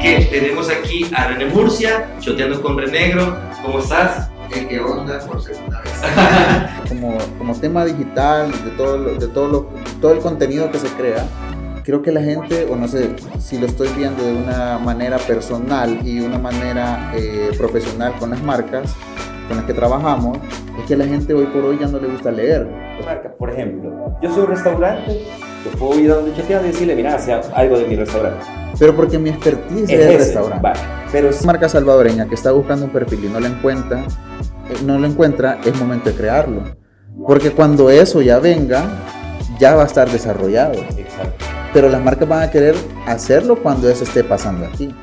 que tenemos aquí a René Murcia, choteando con Renegro. ¿Cómo estás? ¿Qué onda por segunda vez? como, como tema digital, de, todo, lo- de todo, lo- todo el contenido que se crea, creo que la gente, o no sé si lo estoy viendo de una manera personal y una manera eh, profesional con las marcas con las que trabajamos, es que la gente hoy por hoy ya no le gusta leer. marca. Por ejemplo, yo soy un restaurante, yo puedo ir donde chotea y decirle, mira, sea algo de mi restaurante. Pero porque mi expertise es, el restaurante. va. Pero Esa marca salvadoreña que está buscando un perfil y no lo encuentra, eh, no lo encuentra, es momento de crearlo. Porque cuando eso ya venga, ya va a estar desarrollado. Exacto. Pero las marcas van a querer hacerlo cuando eso esté pasando aquí.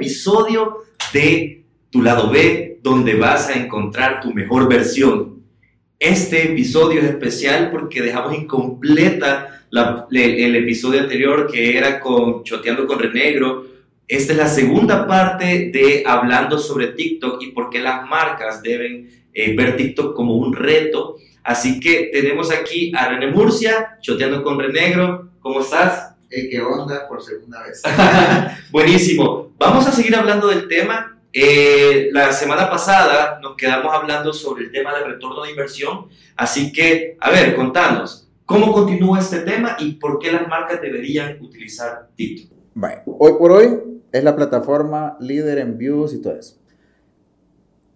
Episodio de Tu lado B, donde vas a encontrar tu mejor versión. Este episodio es especial porque dejamos incompleta el episodio anterior que era con Choteando con Renegro. Esta es la segunda parte de hablando sobre TikTok y por qué las marcas deben eh, ver TikTok como un reto. Así que tenemos aquí a René Murcia, Choteando con Renegro. ¿Cómo estás? ¿Qué onda por segunda vez? Buenísimo. Vamos a seguir hablando del tema. Eh, la semana pasada nos quedamos hablando sobre el tema del retorno de inversión. Así que, a ver, contanos, ¿cómo continúa este tema y por qué las marcas deberían utilizar TikTok? Bueno, hoy por hoy es la plataforma líder en views y todo eso.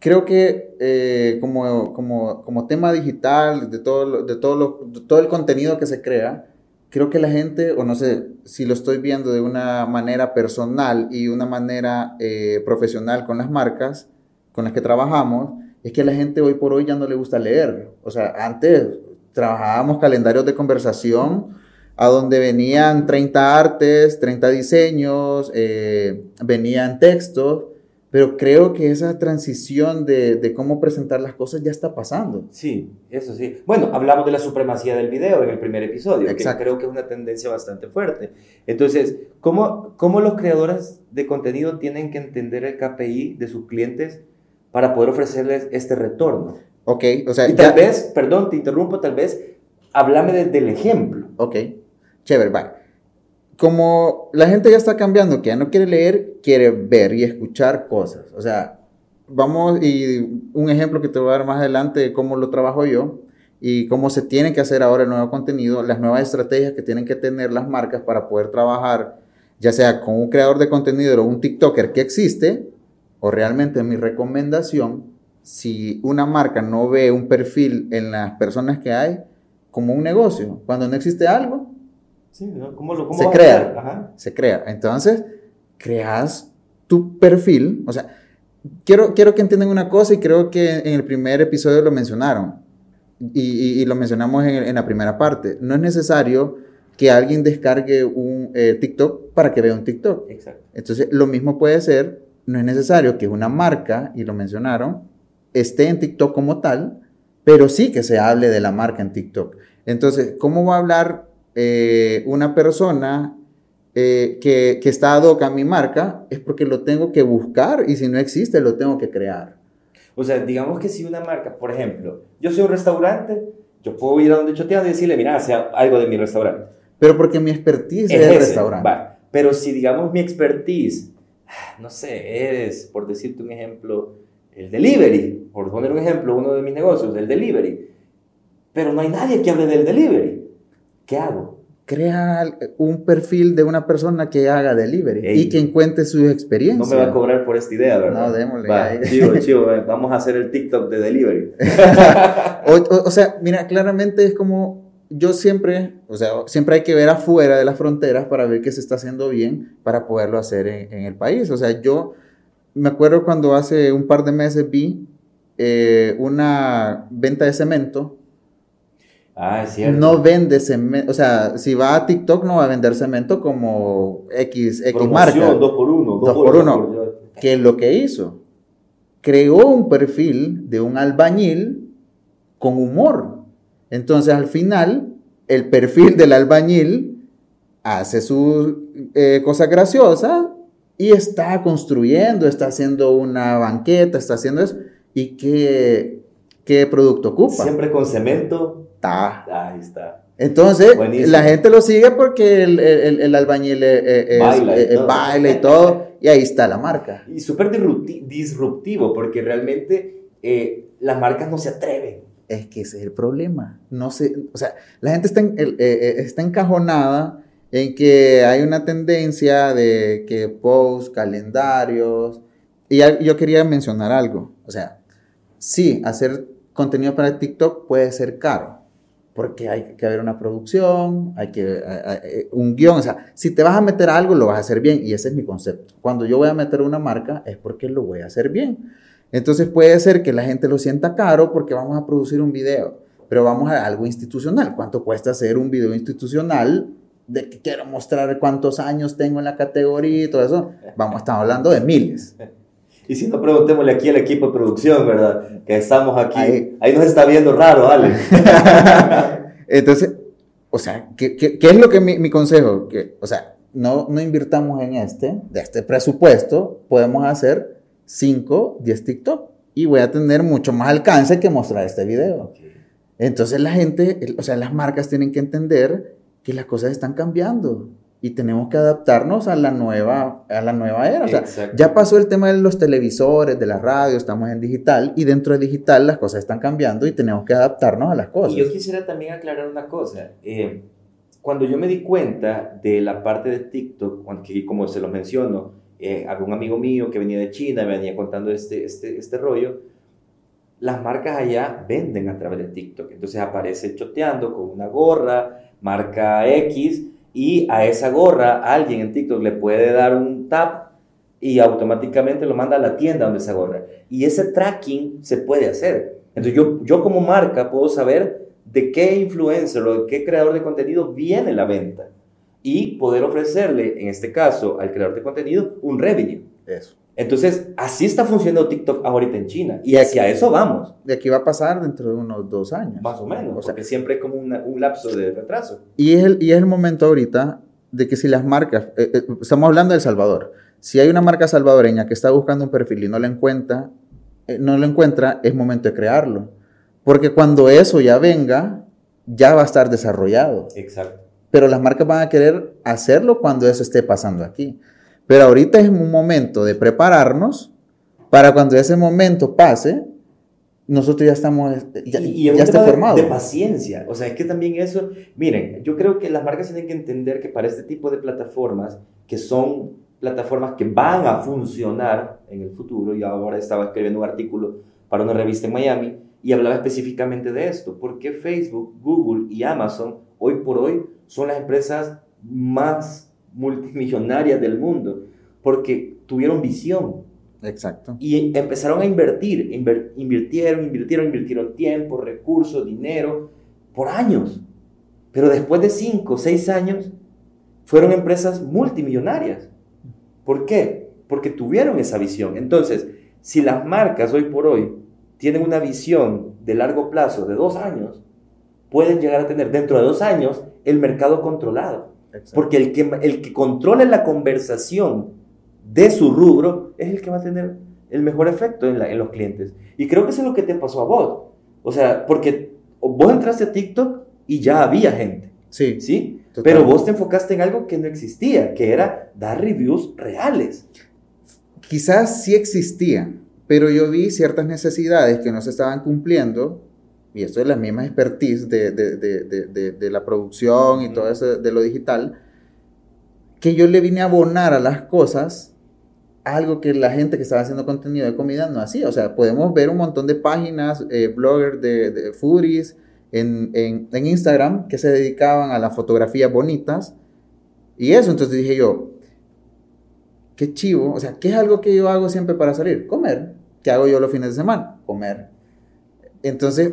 Creo que eh, como, como, como tema digital, de todo, de, todo lo- de todo el contenido que se crea, creo que la gente, o no sé si lo estoy viendo de una manera personal y una manera eh, profesional con las marcas con las que trabajamos, es que a la gente hoy por hoy ya no le gusta leer. O sea, antes trabajábamos calendarios de conversación a donde venían 30 artes, 30 diseños, eh, venían textos, pero creo que esa transición de, de cómo presentar las cosas ya está pasando. Sí, eso sí. Bueno, hablamos de la supremacía del video en el primer episodio, Exacto. que creo que es una tendencia bastante fuerte. Entonces, ¿cómo, ¿cómo los creadores de contenido tienen que entender el KPI de sus clientes para poder ofrecerles este retorno? Ok, o sea, Y ya- tal vez, perdón, te interrumpo, tal vez, háblame de- del ejemplo. Ok, chévere, bye. Como la gente ya está cambiando, que ya no quiere leer, quiere ver y escuchar cosas. O sea, vamos y un ejemplo que te voy a dar más adelante de cómo lo trabajo yo y cómo se tiene que hacer ahora el nuevo contenido, las nuevas estrategias que tienen que tener las marcas para poder trabajar, ya sea con un creador de contenido o un TikToker que existe, o realmente mi recomendación, si una marca no ve un perfil en las personas que hay, como un negocio, cuando no existe algo, Sí. ¿Cómo lo, cómo Se crea. Ajá. se crea. Entonces, creas tu perfil. O sea, quiero, quiero que entiendan una cosa y creo que en el primer episodio lo mencionaron. Y, y- y lo mencionamos en, en la primera parte. No es necesario que alguien descargue un eh, TikTok para que vea un TikTok. Exacto. Entonces, lo mismo puede ser, no es necesario que una marca, y lo mencionaron, esté en TikTok como tal, pero sí que se hable de la marca en TikTok. Entonces, ¿cómo va a hablar eh, una persona eh, que, que está ad hoc a mi marca? Es porque lo tengo que buscar y si no existe, lo tengo que crear. O sea, digamos que si una marca, por ejemplo, yo soy un restaurante, yo puedo ir a donde chotea y decirle, mira, sea algo de mi restaurante. Pero porque mi expertise es, el restaurante. va. Pero si, digamos, mi expertise, no sé, es, por decirte un ejemplo, el delivery, por poner un ejemplo, uno de mis negocios, el delivery. Pero no hay nadie que hable del delivery. ¿Qué hago? Crea un perfil de una persona que haga delivery Ey. y que encuentre sus experiencias. No me va a cobrar por esta idea, ¿verdad? No, démosle, Va, ahí. chivo, chivo, eh, vamos a hacer el TikTok de delivery. O, o- o sea, mira, claramente es como yo siempre, o sea, siempre hay que ver afuera de las fronteras para ver qué se está haciendo bien para poderlo hacer en, en el país. O sea, yo me acuerdo cuando hace un par de meses vi eh, una venta de cemento. Ah, es cierto. No vende cemento, o sea, si va a TikTok no va a vender cemento como X, X Promoción, marca. dos por uno. Dos por uno. ¿Qué es lo que hizo? Creó un perfil de un albañil con humor. Entonces, al final, el perfil del albañil hace sus eh, cosas graciosas y está construyendo, está haciendo una banqueta, está haciendo eso. ¿Y qué, qué producto ocupa? Siempre con cemento. Ta. Ahí está. Entonces, Buenísimo. la gente lo sigue porque el, el- el albañil eh, eh, es- Baila y eh, todo. baila y todo, y ahí está la marca. Y súper disrupti- disruptivo, porque realmente eh, las marcas no se atreven. Es que ese es el problema. No sé, o sea, la gente está, en- eh, está encajonada en que hay una tendencia de que posts, calendarios. Y yo quería mencionar algo. O sea, sí, hacer contenido para TikTok puede ser caro. Porque hay que haber una producción, hay que eh, eh, un guion. O sea, si te vas a meter algo, lo vas a hacer bien. Y ese es mi concepto. Cuando yo voy a meter una marca, es porque lo voy a hacer bien. Entonces puede ser que la gente lo sienta caro porque vamos a producir un video, pero vamos a algo institucional. ¿Cuánto cuesta hacer un video institucional de que quiero mostrar cuántos años tengo en la categoría y todo eso? Vamos, estamos hablando de miles. Y si no, preguntémosle aquí al equipo de producción, ¿verdad? Que estamos aquí. Ahí. Ahí, nos está viendo raro, Ale. Entonces, o sea, ¿qué, qué, qué es lo que mi, mi consejo? Que, o sea, no, no invirtamos en este, de este presupuesto, podemos hacer 5, 10 TikTok y voy a tener mucho más alcance que mostrar este video. Entonces la gente, o sea, las marcas tienen que entender que las cosas están cambiando y tenemos que adaptarnos a la nueva, a la nueva era. O sea, Exacto. ya pasó el tema de los televisores, de la radio, estamos en digital y dentro de digital las cosas están cambiando y tenemos que adaptarnos a las cosas. Y yo quisiera también aclarar una cosa. Eh, cuando yo me di cuenta de la parte de TikTok, que como se lo menciono, eh, había un amigo mío que venía de China, me venía contando este, este, este rollo, las marcas allá venden a través de TikTok. Entonces aparece choteando con una gorra, marca X, y a esa gorra alguien en TikTok le puede dar un tap y automáticamente lo manda a la tienda donde esa gorra. Y ese tracking se puede hacer. Entonces yo, yo como marca puedo saber de qué influencer o de qué creador de contenido viene la venta y poder ofrecerle, en este caso, al creador de contenido, un revenue. Eso. Entonces, así está funcionando TikTok ahorita en China. Y hacia eso vamos, De aquí va a pasar dentro de unos dos años. más o menos. O sea, porque siempre hay como una- un lapso de retraso. Y es, el, y es el momento ahorita de que si las marcas, eh, eh, estamos hablando de El Salvador, si hay una marca salvadoreña que está buscando un perfil y no lo encuentra, eh, no lo encuentra, es momento de crearlo. Porque cuando eso ya venga, ya va a estar desarrollado. Exacto. Pero las marcas van a querer hacerlo cuando eso esté pasando aquí. Pero ahorita es un momento de prepararnos para cuando ese momento pase, nosotros ya estamos, ya, y, y es ya un esté tema de- formado. De, paciencia. O sea, es que también eso. Miren, yo creo que las marcas tienen que entender que para este tipo de plataformas, que son plataformas que van a funcionar en el futuro, y ahora estaba escribiendo un artículo para una revista en Miami y hablaba específicamente de esto. Porque Facebook, Google y Amazon, hoy por hoy, son las empresas más multimillonarias del mundo. Porque tuvieron visión, Exacto. y empezaron a invertir, inver- invirtieron, invirtieron, invirtieron tiempo, recursos, dinero, por años. Pero después de 5 o 6 años, fueron empresas multimillonarias. ¿Por qué? Porque tuvieron esa visión. Entonces, si las marcas hoy por hoy tienen una visión de largo plazo de dos años, pueden llegar a tener dentro de dos años el mercado controlado. Exacto. Porque el que, el que controle la conversación de su rubro es el que va a tener el mejor efecto en, la- en los clientes. Y creo que eso es lo que te pasó a vos. O sea, porque vos entraste a TikTok y ya había gente, Sí, ¿sí? Total. Pero vos te enfocaste en algo que no existía, que era dar reviews reales. quizás sí existían, pero yo vi ciertas necesidades que no se estaban cumpliendo, y esto es la misma expertise de, de- de- de- la producción y todo eso de lo digital, que yo le vine a abonar a las cosas algo que la gente que estaba haciendo contenido de comida no hacía. O sea, podemos ver un montón de páginas, eh, bloggers de, de foodies en, en- en Instagram que se dedicaban a las fotografías bonitas y eso. Entonces dije yo, qué chivo. O sea, ¿qué es algo que yo hago siempre para salir? Comer. ¿Qué hago yo los fines de semana? Comer. Entonces,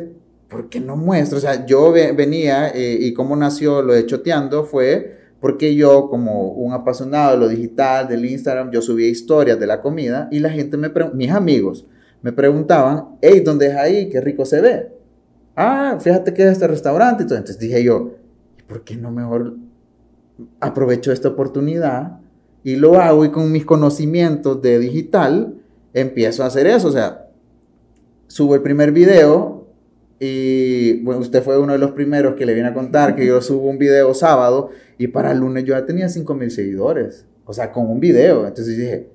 ¿por qué no muestro? O sea, yo ve- venía eh, y cómo nació lo de Choteando fue porque yo, como un apasionado de lo digital, del Instagram, yo subía historias de la comida y la gente me mis amigos me preguntaban, hey, ¿dónde es ahí? Qué rico se ve. Ah, fíjate que es este restaurante. Entonces dije yo, ¿y por qué no mejor aprovecho esta oportunidad Y lo hago y con mis conocimientos de digital empiezo a hacer eso. O sea, subo el primer video y bueno, usted fue uno de los primeros que le viene a contar que yo subo un video sábado y para el lunes yo ya tenía 5 mil seguidores. O sea, con un video. Entonces dije,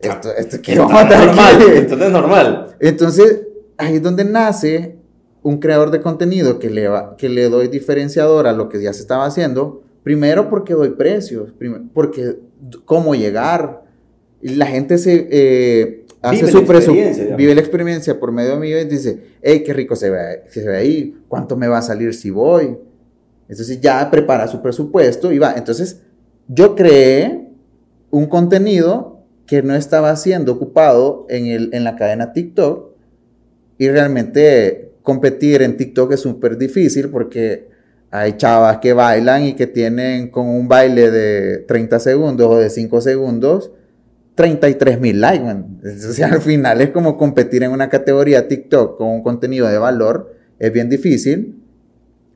esto, esto ¿qué vamos a normal, entonces es normal. Entonces, ahí es donde nace un creador de contenido que le, va- que le doy diferenciador a lo que ya se estaba haciendo. Primero porque doy precios, porque cómo llegar. La gente se eh, hace Vive su la presupuesto, vive la experiencia por medio mío y dice, hey, qué rico se ve, se ve ahí, cuánto me va a salir si voy. Entonces ya prepara su presupuesto y va. Entonces, yo creé un contenido que no estaba siendo ocupado en, el, en la cadena TikTok y realmente competir en TikTok es súper difícil porque hay chavas que bailan y que tienen con un baile de 30 segundos o de 5 segundos 33 mil likes. man. O sea, al final es como competir en una categoría TikTok con un contenido de valor. Es bien difícil,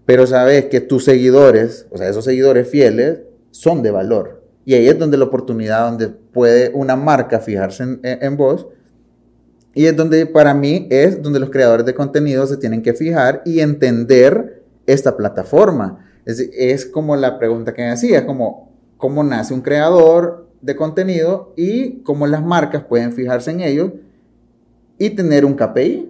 pero sabes que tus seguidores, o sea, esos seguidores fieles, son de valor. Y ahí es donde la oportunidad, donde puede una marca fijarse en, en- vos. Y es donde para mí es donde los creadores de contenido se tienen que fijar y entender esta plataforma. Es, es como la pregunta que me hacía, como cómo nace un creador de contenido y cómo las marcas pueden fijarse en ellos y tener un KPI.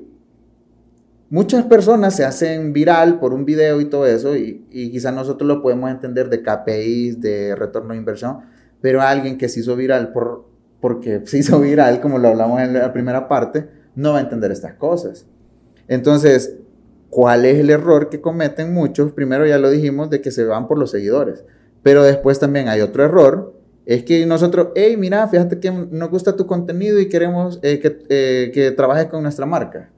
Muchas personas se hacen viral por un video y todo eso, y, y quizás nosotros lo podemos entender de KPIs, de retorno de inversión, pero alguien que se hizo viral por, porque se hizo viral, como lo hablamos en la primera parte, no va a entender estas cosas. Entonces, ¿cuál es el error que cometen muchos? Primero ya lo dijimos, de que se van por los seguidores, pero después también hay otro error, es que nosotros, hey, mira, fíjate que nos gusta tu contenido y queremos eh, que, eh, que trabajes con nuestra marca.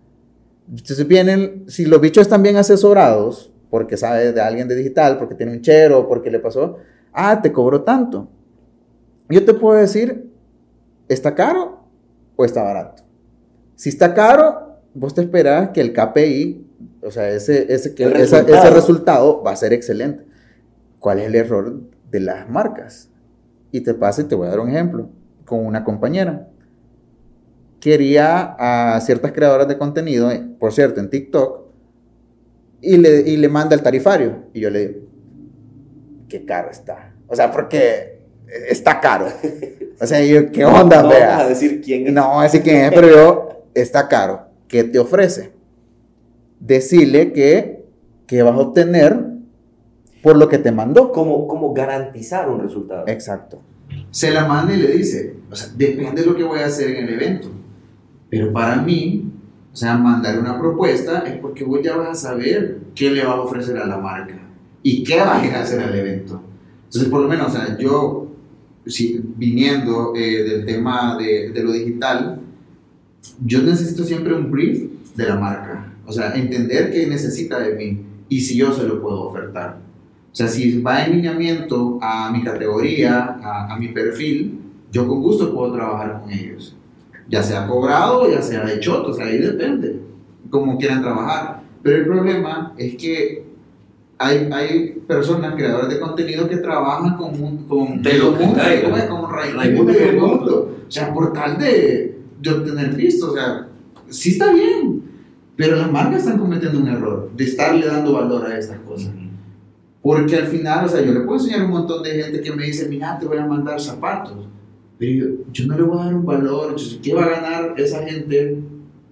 Entonces vienen, si los bichos están bien asesorados, porque sabe de alguien de digital, porque tiene un chero, porque le pasó, ah, te cobro tanto. Yo te puedo decir, ¿está caro o está barato? Si está caro, vos te esperas que el KPI, o sea, ese, ese, que, esa- ese resultado va a ser excelente. ¿Cuál es el error de las marcas? Y te pasa y te voy a dar un ejemplo con una compañera quería a ciertas creadoras de contenido, eh, por cierto, en TikTok, y le, y le manda el tarifario. Y yo le digo, qué caro está. O sea, porque está caro. O sea, yo, ¿qué onda, no vea? vamos a decir quién es. No a decir quién es, pero yo, está caro. ¿Qué te ofrece? Decirle que, que vas a obtener por lo que te mandó. ¿Cómo, cómo garantizar un resultado? Exacto. Se la manda y le dice, o sea, depende de lo que voy a hacer en el evento. Pero para mí, o sea, mandar una propuesta es porque vos ya vas a saber qué le vas a ofrecer a la marca y qué vas a hacer al evento. Entonces, por lo menos, o sea, yo, si, viniendo eh, del tema de, de lo digital, yo necesito siempre un brief de la marca. O sea, entender qué necesita de mí y si yo se lo puedo ofertar. O sea, si va en lineamiento a mi categoría, a, a mi perfil, yo con gusto puedo trabajar con ellos. Ya sea cobrado, ya sea de choto, o sea, ahí depende, como quieran trabajar. Pero el problema es que hay, hay personas, creadores de contenido, que trabajan con, un- con De lo como- como Raimundo mundo. mundo. O sea, por tal de, de obtener visto, o sea, sí está bien, pero las marcas están cometiendo un error de estarle dando valor a estas cosas. Porque al final, o sea, yo le puedo enseñar a un montón de gente que me dice, mira, te voy a mandar zapatos. Pero yo, yo no le voy a dar un valor. ¿Qué va a ganar esa gente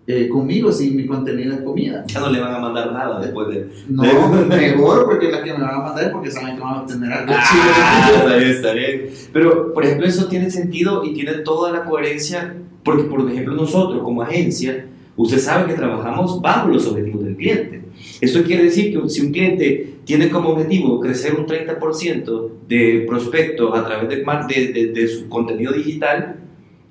eh, conmigo si mi contenido es comida? Ya no le van a mandar nada después de. No, mejor porque las que me van a mandar es porque saben que van a obtener algo Ah, chido. está bien, está bien. Pero, por ejemplo, eso tiene sentido y tiene toda la coherencia, porque, por ejemplo, nosotros como agencia, usted sabe que trabajamos bajo los objetivos del cliente. Eso quiere decir que si un cliente tiene como objetivo crecer un 30% de prospectos a través de, de, de- de su contenido digital,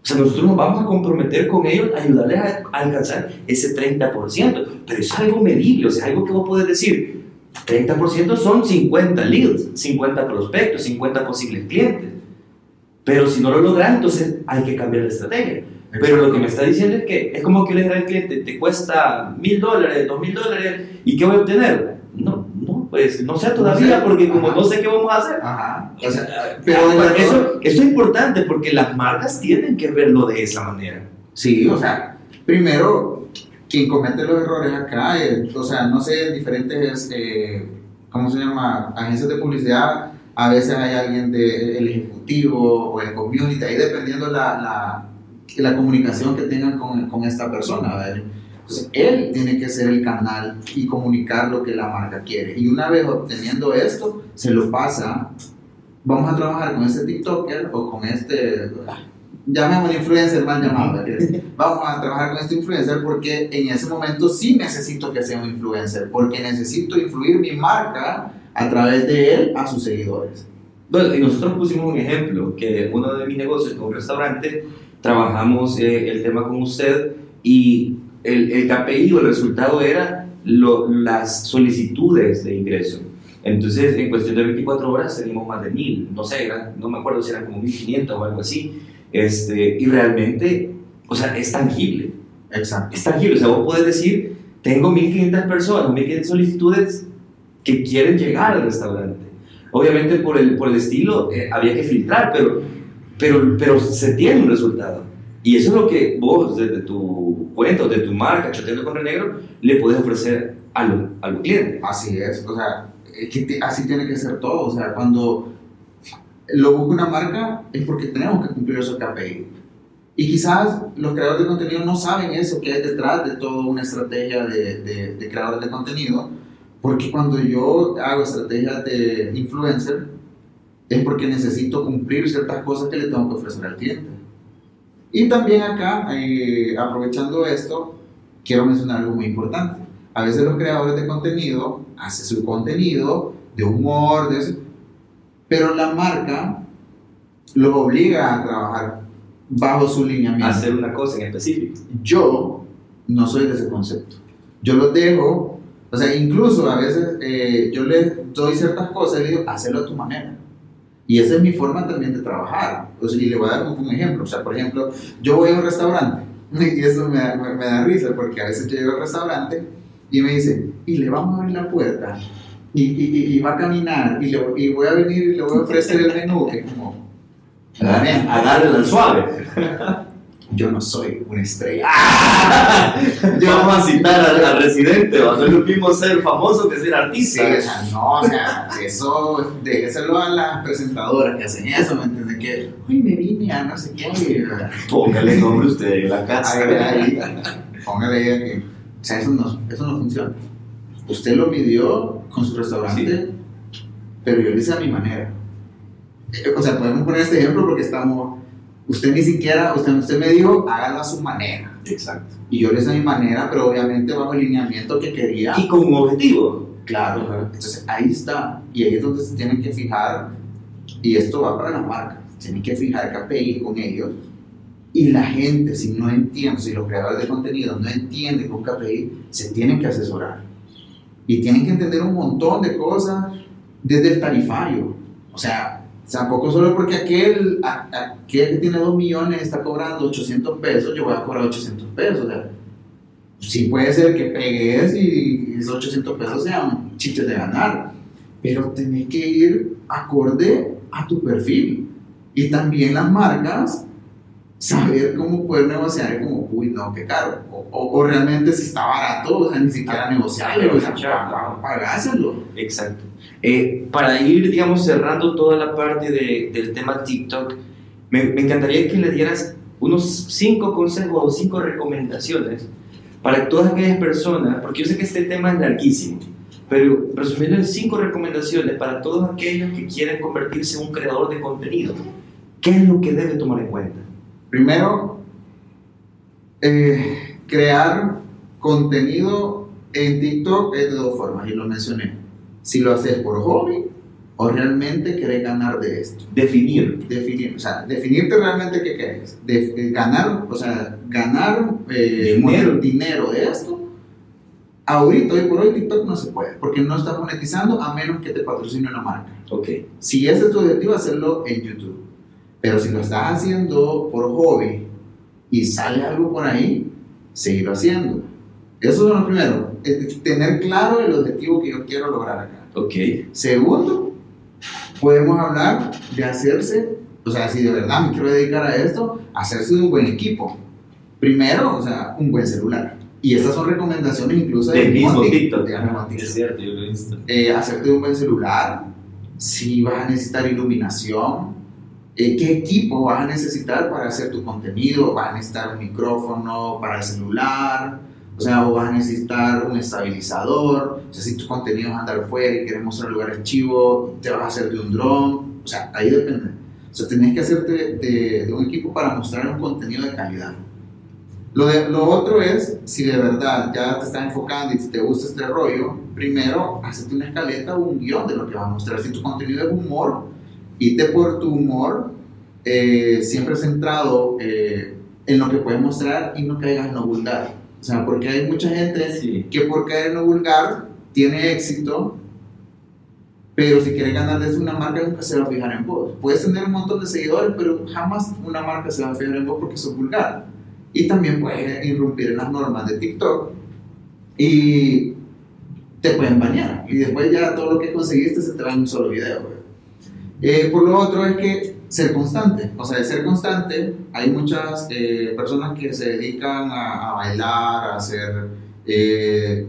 o sea, nosotros nos vamos a comprometer con ellos a ayudarles a, a alcanzar ese 30%. Pero eso es algo medible, o sea, algo que vos podés decir, 30% son 50 leads, 50 prospectos, 50 posibles clientes. Pero si no lo logras, entonces hay que cambiar de estrategia. Pero lo que me está diciendo es que es como que le dijera al cliente, te cuesta mil dólares, dos mil dólares, ¿y qué voy a obtener? No, no, Pues no sé todavía, No sé. porque como Ajá. no sé qué vamos a hacer. Ajá. O sea, Pero pero de verdad- eso, eso es importante porque las marcas tienen que verlo de esa manera. Sí, o sea, primero, quien comete los errores acá, eh, o sea, no sé, diferentes, eh, ¿cómo se llama? Agencias de publicidad, a veces hay alguien del ejecutivo o el community, ahí dependiendo la, la, la comunicación que tengan con, con esta persona. ¿verdad? Entonces, él tiene que ser el canal y comunicar lo que la marca quiere. Y una vez obteniendo esto, se lo pasa. Vamos a trabajar con este TikToker o con este, llamémosle influencer mal llamado. ¿verdad? Vamos a trabajar con este influencer porque en ese momento sí necesito que sea un influencer, porque necesito influir mi marca a través de él a sus seguidores. Bueno, y nosotros pusimos un ejemplo, que uno de mis negocios, un restaurante, trabajamos eh, el tema con usted y el, el KPI o el resultado era lo- las solicitudes de ingreso. Entonces, en cuestión de 24 horas teníamos más de 1000, no sé, eran- no me acuerdo si eran como 1500 o algo así. Este, y realmente, o sea, es tangible. Exacto. es tangible. O sea, vos podés decir, tengo 1500 personas, 1500 solicitudes que quieren llegar al restaurante. Obviamente por el, por el estilo eh, había que filtrar, pero, pero, pero se tiene un resultado. Y eso es lo que vos, desde tu cuenta, de tu marca, Choteando con el Negro, le puedes ofrecer a los a clientes. Así es, o sea, es que te- así tiene que ser todo. O sea, cuando lo busca una marca es porque tenemos que cumplir esos KPI. Y quizás los creadores de contenido no saben eso que hay detrás de toda una estrategia de, de, de creadores de contenido, porque cuando yo hago estrategias de influencer es porque necesito cumplir ciertas cosas que le tengo que ofrecer al cliente. Y también acá, eh, aprovechando esto, quiero mencionar algo muy importante. A veces los creadores de contenido hacen su contenido de humor, de eso, pero la marca lo obliga a trabajar bajo su lineamiento. Hacer una cosa en específico. Yo no soy de ese concepto. Yo los dejo, o sea, incluso a veces eh, yo les doy ciertas cosas y les digo, hazlo a tu manera. Y esa es mi forma también de trabajar. O sea, y le voy a dar un, un ejemplo. O sea, por ejemplo, yo voy a un restaurante y eso me, da- me- me da risa porque a veces yo llego al restaurante y me dicen, y le vamos a abrir la puerta y, y, va a caminar y, le- y voy a venir y le voy a ofrecer el menú. Y como, "Dame, A darle al suave. yo no soy una estrella. Yo vamos a citar al, al residente, a ser lo mismo ser famoso que ser Sí, artista. o sea, no, o sea, eso, déjeselo a las presentadoras que hacen eso, ¿me entiendes? Que, uy, me vine a no sé qué. Póngale nombre usted en la casa. Ahí, póngale ahí que, o sea, eso no, eso no funciona. Usted lo midió con su restaurante, pero yo lo hice a mi manera. Eh, O sea, podemos poner este ejemplo porque estamos, usted ni siquiera, usted, usted me dijo, hágalo a su manera. Exacto. Y yo lo hice a mi manera, pero obviamente bajo el lineamiento que quería. Y con un objetivo. Claro, Ajá. entonces ahí está, y ahí es donde se tienen que fijar, y esto va para las marcas, tienen que fijar KPI con ellos, y la gente, si no entiende, si los creadores de contenido no entienden con KPI, se tienen que asesorar, y tienen que entender un montón de cosas desde el tarifario, o sea, tampoco solo porque aquel, a- aquel que tiene 2 millones está cobrando 800 pesos, yo voy a cobrar 800 pesos, o sea, sí puede ser que pegues y esos 800 pesos sean chiches de ganar, pero tenés que ir acorde a tu perfil. Y también las marcas, saber cómo poder negociar, como, uy, no, qué caro. O, o- o realmente si está barato, o sea, ni siquiera negociarle, o sea, pagáselo. Exacto. Eh, para ir, digamos, cerrando toda la parte de- del tema TikTok, me, me encantaría que le dieras unos cinco consejos o cinco recomendaciones para todas aquellas personas, porque yo sé que este tema es larguísimo, pero resumiendo en cinco recomendaciones para todos aquellos que quieren convertirse en un creador de contenido. ¿Qué es lo que debe tomar en cuenta? Primero, eh, crear contenido en TikTok es de dos formas, y lo mencioné. Si lo haces por hobby o realmente querés ganar de esto. Definir. Definir, o sea, definirte realmente qué querés. De, eh, ganar, o sea, ganar eh, Dinero. dinero de esto. Ahorita, hoy por hoy, TikTok no se puede, porque no está monetizando a menos que te patrocine una marca. Ok. Si ese es tu objetivo, hacerlo en YouTube. Pero si lo estás haciendo por hobby y sale algo por ahí, seguirlo haciendo. Eso es lo primero. Tener claro el objetivo que yo quiero lograr acá. Ok. Segundo, podemos hablar de hacerse, o sea, si de verdad me quiero dedicar a esto, hacerse de un buen equipo. Primero, o sea, un buen celular. Y estas son recomendaciones incluso Del mismo Tik- TikTok. mismo TikTok. Es cierto, yo lo he visto. Eh, hacerte de un buen celular, si vas a necesitar iluminación, eh, qué equipo vas a necesitar para hacer tu contenido, vas a necesitar un micrófono para el celular, o sea, o vas a necesitar un estabilizador, o sea, si tu contenido es andar fuera y quieres mostrar lugares chivos, te vas a hacer de un dron, o sea, ahí depende. O sea, tenés que hacerte de, de un equipo para mostrar un contenido de calidad. Lo, de- lo otro es, si de verdad ya te estás enfocando y si te gusta este rollo, primero, hacete una escaleta o un guion de lo que vas a mostrar. Si tu contenido es humor, ite por tu humor, eh, siempre centrado eh, en lo que puedes mostrar y no caigas en lo vulgar. O sea, porque hay mucha gente Sí. que por caer en lo vulgar tiene éxito, pero si quieres ganar desde una marca nunca se va a fijar en vos. Puedes tener un montón de seguidores, pero jamás una marca se va a fijar en vos porque sos vulgar. Y también puedes irrumpir en las normas de TikTok y te pueden bañar. Y después ya todo lo que conseguiste se te va en un solo video. Eh, por lo otro es que ser constante, o sea, de ser constante, hay muchas eh, personas que se dedican a, a bailar, a hacer eh,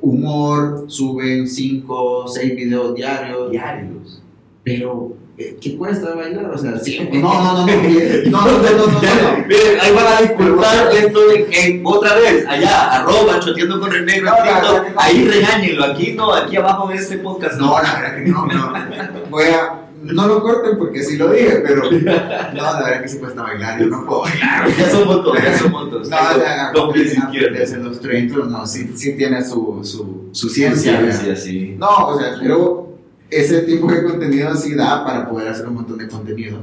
humor, suben 5, 6 videos diarios. Diarios. Pero ¿Qué cuesta bailar? O sea, siempre. No, no, no, no. No, no, no, no. Miren, ahí van a disculpar esto en, otra vez. Allá, arroba, choteando con el negro. ahí regáñenlo. Aquí no, aquí abajo de este podcast. No, la verdad que no, no. Voy a no lo corten porque sí lo dije, pero. No, la verdad que sí cuesta bailar. Yo no puedo bailar. Ya somos dos, ya somos dos. No, o sea, izquierdos. en los trainers, no, sí, sí tiene su, su, su ciencia. ¿verdad? Sí, sí. No, o sea, pero ese tipo de contenido sí da para poder hacer un montón de contenido.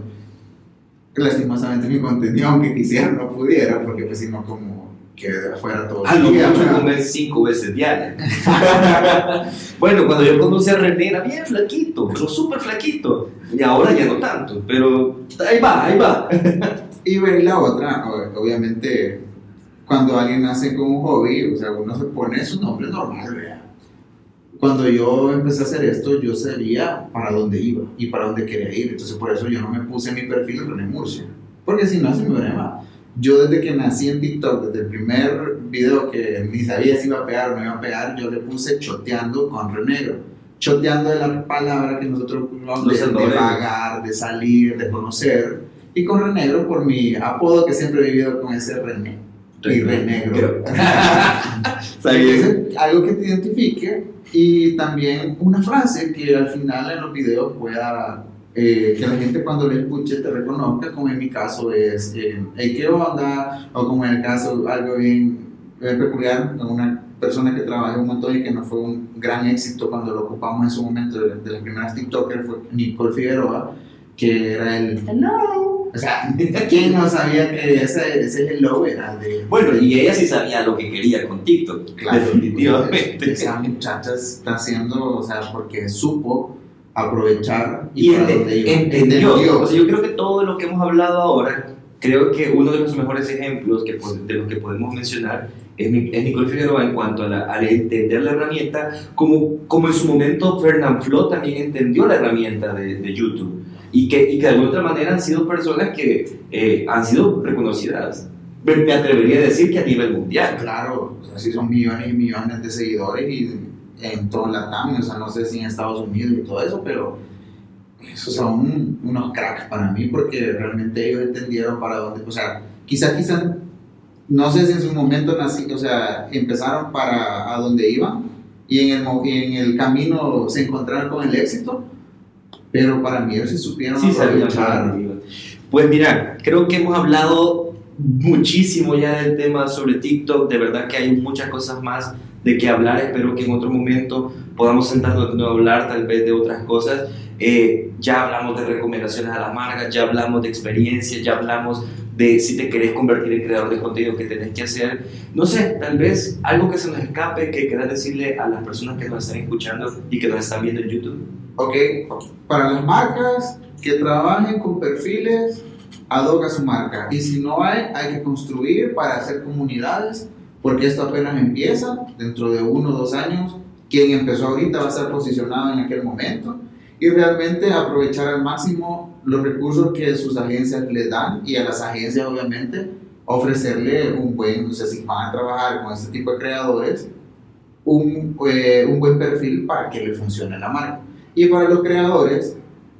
Lastimosamente mi contenido, aunque quisiera, no pudiera, porque pues si no como que fuera todo. A lo día, mucho ¿verdad? comer cinco veces diarias. bueno, cuando yo conocí a René era bien flaquito, pero súper flaquito. Y ahora ya no tanto, pero ahí va, ahí va. Y ver la otra, obviamente, cuando alguien nace con un hobby, o sea, uno se pone su nombre normal, ¿verdad? Cuando yo empecé a hacer esto, yo sabía para dónde iba y para dónde quería ir. Entonces, por eso yo no me puse en mi perfil René Murcia. Porque si no, se me hubiera llamado. Yo desde que nací en TikTok, desde el primer video que ni sabía si iba a pegar o no iba a pegar, yo le puse choteando con Renegro. Choteando es la palabra que nosotros usamos Los de, de vagar, de salir, de conocer. Y con Renegro por mi apodo que siempre he vivido con ese René. Y Renegro. Entonces, algo que te identifique y también una frase que al final en los videos pueda, eh, que la gente cuando le escuche te reconozca, como en mi caso es, eh, "Hey, ¿qué onda? O como en el caso, algo bien, bien peculiar, una persona que trabajé un montón y que no fue un gran éxito cuando lo ocupamos en su momento, de, de las primeras TikTokers, fue Nicole Figueroa, que era el hello. O sea, ¿quién no sabía que ese, ese hello era de... Bueno, y ella sí sabía lo que quería con TikTok, Claro, definitivamente. Esa muchacha está haciendo, o sea, porque supo aprovechar Y para ente- dónde iba. entendió. O sea, yo creo que todo lo que hemos hablado ahora, creo que uno de los mejores ejemplos que, de los que podemos mencionar es, es Nicole Figueroa en cuanto a, la- a entender la herramienta, como, como en su momento Fernand Flo también entendió la herramienta de, de YouTube. Y que, y que de alguna otra manera han sido personas que eh, han sido reconocidas. Me, atrevería a decir que a nivel mundial. Claro, o sea, sí son millones y millones de seguidores y en todo Latam, o sea, no sé si en Estados Unidos y todo eso, pero esos son unos cracks para mí porque realmente ellos entendieron para dónde, o sea, quizá, quizá, no sé si en su momento nací, o sea, empezaron para a dónde iban y en el, y en el camino se encontraron con el éxito, pero para mí ellos sí supieron Sí, aprovechar. Pues mira, creo que hemos hablado muchísimo ya del tema sobre TikTok. De verdad que hay muchas cosas más de que hablar. Espero que en otro momento podamos sentarnos a hablar tal vez de otras cosas. Eh, ya hablamos de recomendaciones a las marcas, ya hablamos de experiencias, ya hablamos de si te querés convertir en creador de contenido, que tenés que hacer. No sé, tal vez algo que se nos escape, que quieras decirle a las personas que nos están escuchando y que nos están viendo en YouTube. Ok, para las marcas que trabajen con perfiles, adoga su marca. Y si no hay, hay que construir para hacer comunidades, porque esto apenas empieza. Dentro de uno o dos años, quien empezó ahorita va a estar posicionado en aquel momento y realmente aprovechar al máximo los recursos que sus agencias le dan y a las agencias obviamente ofrecerle un buen, o sea, si van a trabajar con este tipo de creadores, un, eh, un buen perfil para que le funcione la marca. Y para los creadores,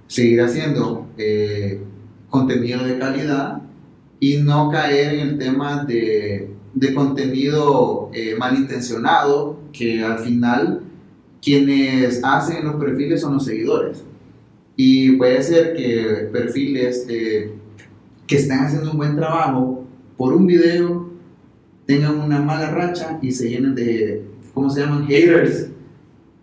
seguir haciendo eh, contenido de calidad y no caer en el tema de, de contenido eh, malintencionado, que al final quienes hacen los perfiles son los seguidores. Y puede ser que perfiles eh, que están haciendo un buen trabajo por un video tengan una mala racha y se llenen de, ¿cómo se llaman? Haters.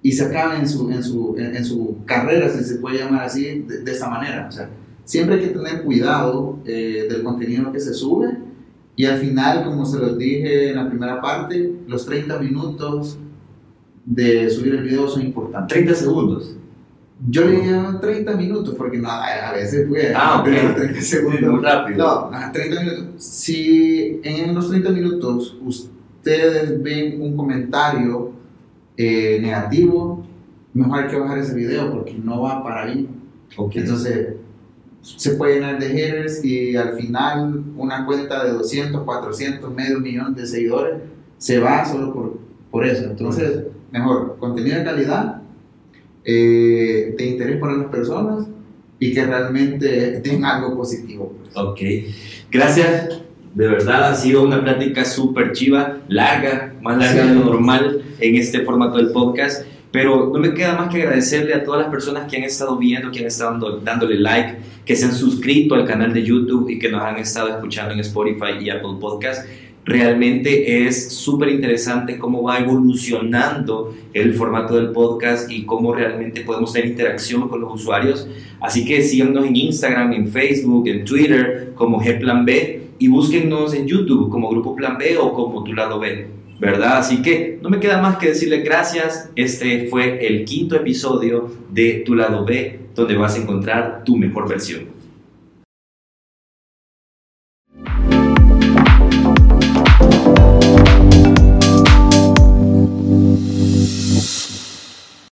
Y se acaben en su, en su, en, su carrera, si se puede llamar así, de, de esa manera. O sea, siempre hay que tener cuidado eh, del contenido que se sube. Y al final, como se los dije en la primera parte, los 30 minutos de subir el video son importantes. 30 segundos. Yo le llamo 30 minutos porque no, a veces fue Ah, ok. 30 segundos. Muy rápido. No, ajá, 30 minutos. Si en los 30 minutos ustedes ven un comentario eh, negativo, mejor hay que bajar ese video porque no va para ahí. Ok. Entonces, se puede llenar de haters y al final una cuenta de 200, 400, medio millón de seguidores se va solo por, por eso. Entonces, mejor, contenido de calidad, eh, de interés para las personas y que realmente den algo positivo. pues. Ok, gracias. De verdad ha sido una plática súper chiva, larga, más larga Sí. de lo normal en este formato del podcast. Pero no me queda más que agradecerle a todas las personas que han estado viendo, que han estado dándole like, que se han suscrito al canal de YouTube y que nos han estado escuchando en Spotify y Apple Podcast. Realmente es súper interesante cómo va evolucionando el formato del podcast y cómo realmente podemos tener interacción con los usuarios. Así que síganos en Instagram, en Facebook, en Twitter como G y búsquennos en YouTube como Grupo Plan B o como Tu Lado B, ¿verdad? Así que no me queda más que decirles gracias. Este fue el quinto episodio de Tu Lado B, donde vas a encontrar tu mejor versión.